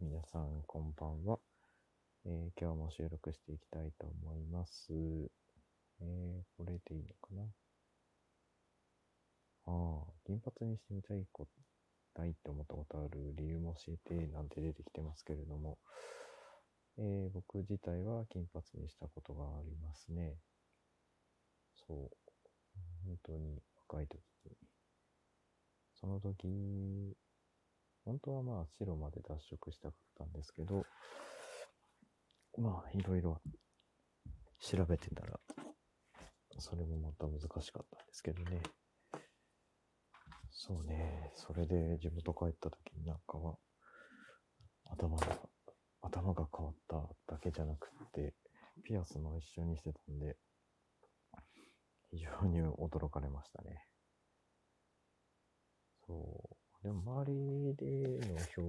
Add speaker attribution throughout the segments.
Speaker 1: 皆さんこんばんは、えー今日も収録していきたいと思います。えーこれでいいのかな？ああ、金髪にしてみたいこ、たいって思ったことある理由も教えてなんて出てきてますけれども、えー僕自体は金髪にしたことがありますね。そう。本当に若い時に。その時、本当はまあ白まで脱色したかったんですけど、まあいろいろ調べてたら、それもまた難しかったんですけどね。そうね、それで地元帰った時になんかは、頭が、頭が変わっただけじゃなくって、ピアスも一緒にしてたんで、非常に驚かれましたね。そう。でも周りでの評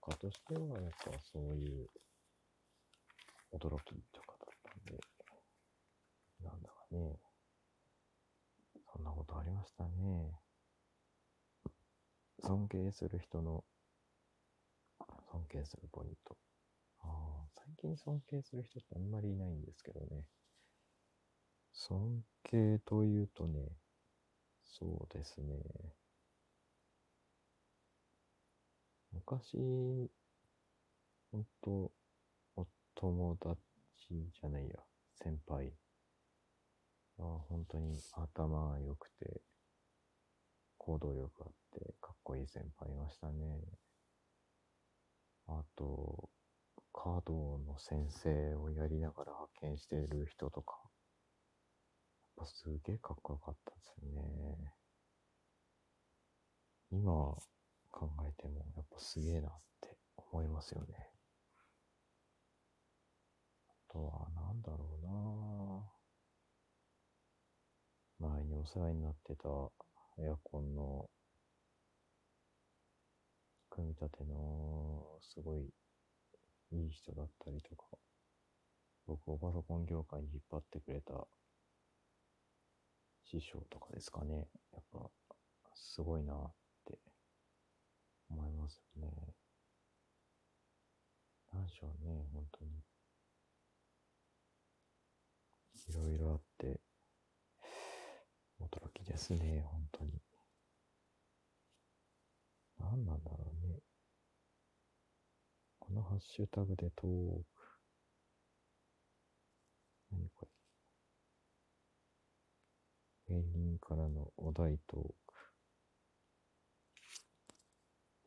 Speaker 1: 価としては、やっぱそういう驚きとかだったんで、なんだかね。そんなことありましたね。尊敬する人の尊敬するポイント。ああ、最近尊敬する人ってあんまりいないんですけどね。尊敬というとね、そうですね。昔、ほんと、お友達じゃないや、先輩。あ本当に頭良くて、行動力あって、かっこいい先輩いましたね。あと、華道の先生をやりながら派遣している人とか、やっぱすげえかっこよかったですね。今考えてもやっぱすげえなって思いますよね。あとはなんだろうな前にお世話になってたエアコンの組み立てのすごいいい人だったりとか、僕をパソコン業界に引っ張ってくれた師匠とかですかね。やっぱすごいなっ思いますよね。なんでしょうね、本当に。いろいろあって、驚きですね、本当に。何なんだろうね。このハッシュタグでトーク。何これ。芸人からのお題トーク。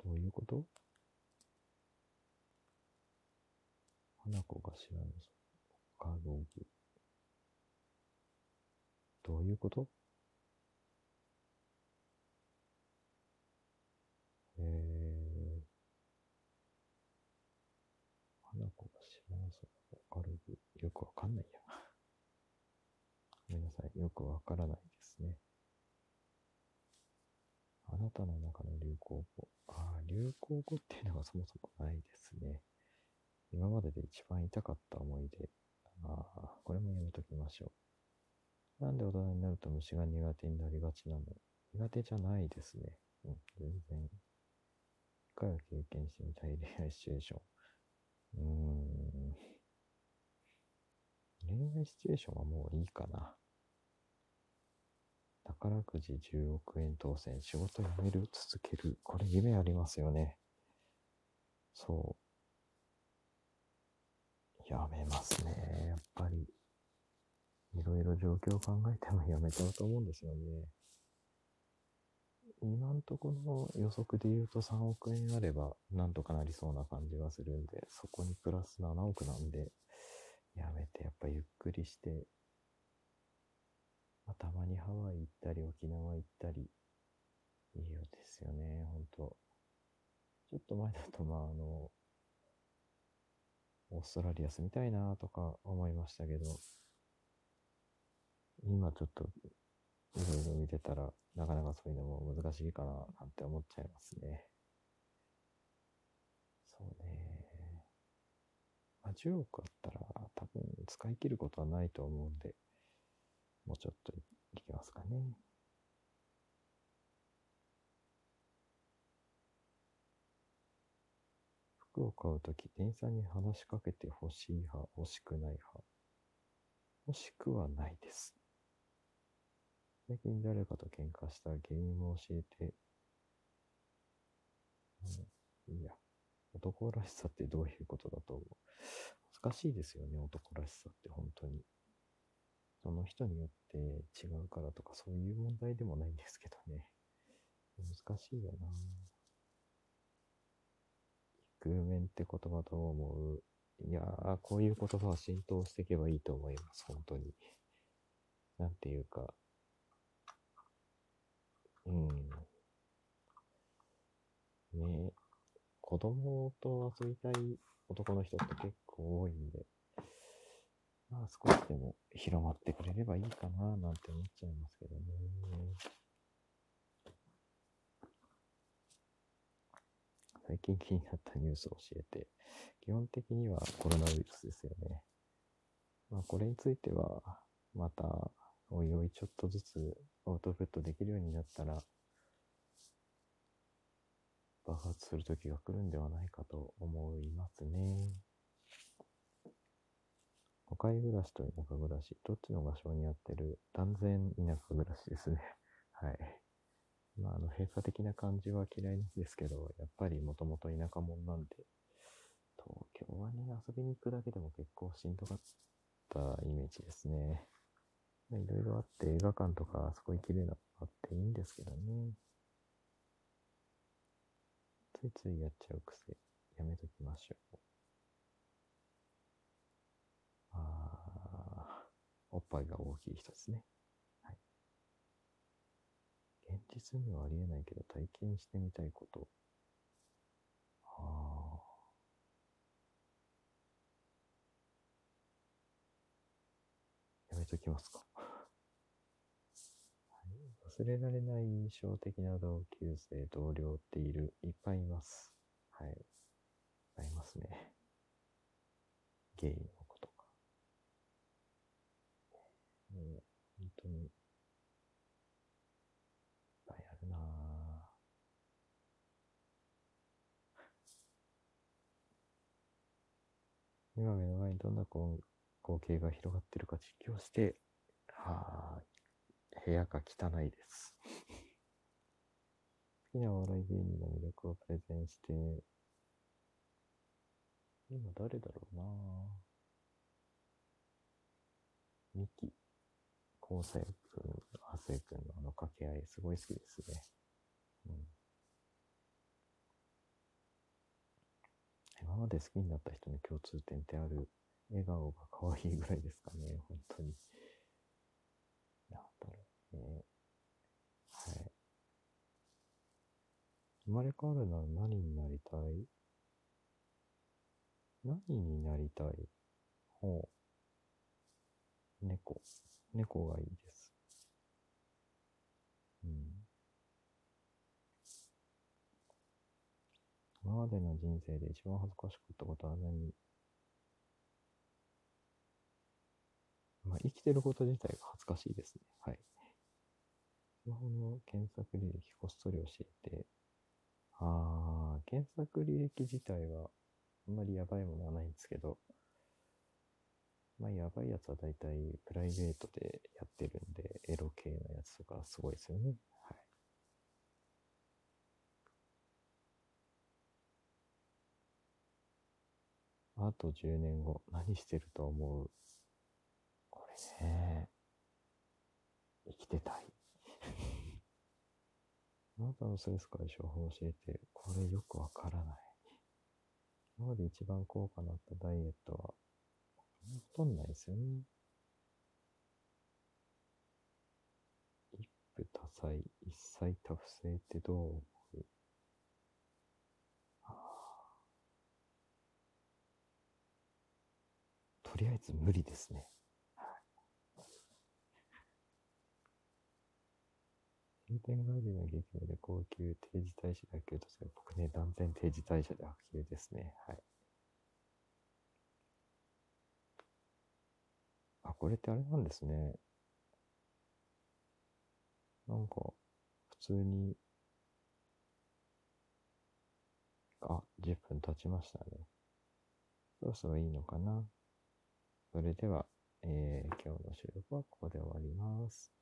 Speaker 1: どういうこと？花子が知らぬぞ。カログ。どういうこと？えー、花子が知らぬぞ。カログ。よくわかんないや。ごめんなさい。よくわからないですね。あなたの中の流行語。ああ、流行語っていうのがそもそもないですね。今までで一番痛かった思い出。ああ、これもやめときましょう。なんで大人になると虫が苦手になりがちなの？苦手じゃないですね。うん、全然。一回は経験してみたい恋愛シチュエーション。うーん。恋愛シチュエーションはもういいかな。宝くじ10億円当選、仕事辞める、続ける。これ夢ありますよね。そう。やめますね。やっぱり。いろいろ状況を考えてもやめちゃうと思うんですよね。今んところの予測で言うと3億円あればなんとかなりそうな感じはするんで、そこにプラス7億なんで、やめてやっぱゆっくりして、まあ、たまにハワイ行ったり沖縄行ったり、いいようですよね、ほんと。ちょっと前だとまああの、オーストラリア住みたいなとか思いましたけど、今ちょっといろいろ見てたら、なかなかそういうのも難しいかななんて思っちゃいますね。そうね。まあ、10億あったら多分使い切ることはないと思うんで、もうちょっといきますかね。服を買うとき、店員さんに話しかけて欲しい派、欲しくない派。欲しくはないです。最近誰かと喧嘩した原因も教えて、うん、いや。男らしさってどういうことだと思う？難しいですよね、男らしさって本当に。その人によって違うからとかそういう問題でもないんですけどね。難しいよなイクメンって言葉どう思う？いやー、こういう言葉は浸透していけばいいと思います、本当に。なんていうか、うん。ね子供と遊びたい男の人って結構多いんで、まあ少しでも広まってくれればいいかななんて思っちゃいますけどね。最近気になったニュースを教えて、基本的にはコロナウイルスですよね。まあこれについては、また、おいおいちょっとずつアウトプットできるようになったら、爆発する時が来るんではないかと思いますね。都会暮らしと田舎暮らし、どっちの場所に合ってる？断然田舎暮らしですね。はい。まあ、あの、閉鎖的な感じは嫌いなんですけど、やっぱりもともと田舎者なんで、東京はね、遊びに行くだけでも結構しんどかったイメージですね。いろいろあって映画館とかすごい綺麗なのあっていいんですけどね。ついついやっちゃう癖、やめときましょう。おっぱいが大きい人ですね。はい。現実にはありえないけど体験してみたいこと。あー。やめときますか。忘れられない印象的な同級生、同僚っている、いっぱいいます。はい。いっぱいいますね。ゲイの子とか。もう、本当に、いっぱいあるなぁ。今目の前にどんな光景が広がってるか実況して、はあ、部屋が汚いです。好きなお笑い芸人の魅力をプレゼンして、今誰だろうなミキ、昴生くん、亜生くんのあの掛け合い、すごい好きですね。うん。今まで好きになった人の共通点ってある笑顔が可愛いぐらいですかね、本当に。なんだろうね。はい。生まれ変わるなら何になりたい？何になりたい？ほう。猫。猫がいいです。うん。今までの人生で一番恥ずかしかったことは何？まあ、生きてること自体が恥ずかしいですね。はい。スマホの検索履歴こっそり教えて、あー、検索履歴自体はあんまりやばいものはないんですけど、まあ、やばいやつは大体プライベートでやってるんで、エロ系のやつとかすごいですよね。あと10年後、何してると思う？これね、生きてたい。あなたのストレス解消法を教えて、これよくわからない。今まで一番効果のあったダイエットは、ほとんどないですよね。一夫多妻、一妻多夫制ってどう思うはあとりあえず無理ですね。運転帰りの劇務で高級定時退社で悪球とする。僕ね、断然定時退社で悪球ですね。はい。あ、これってあれなんですね。なんか、普通に、あ、10分経ちましたね。そろそろいいのかな。それでは、えー今日の収録はここで終わります。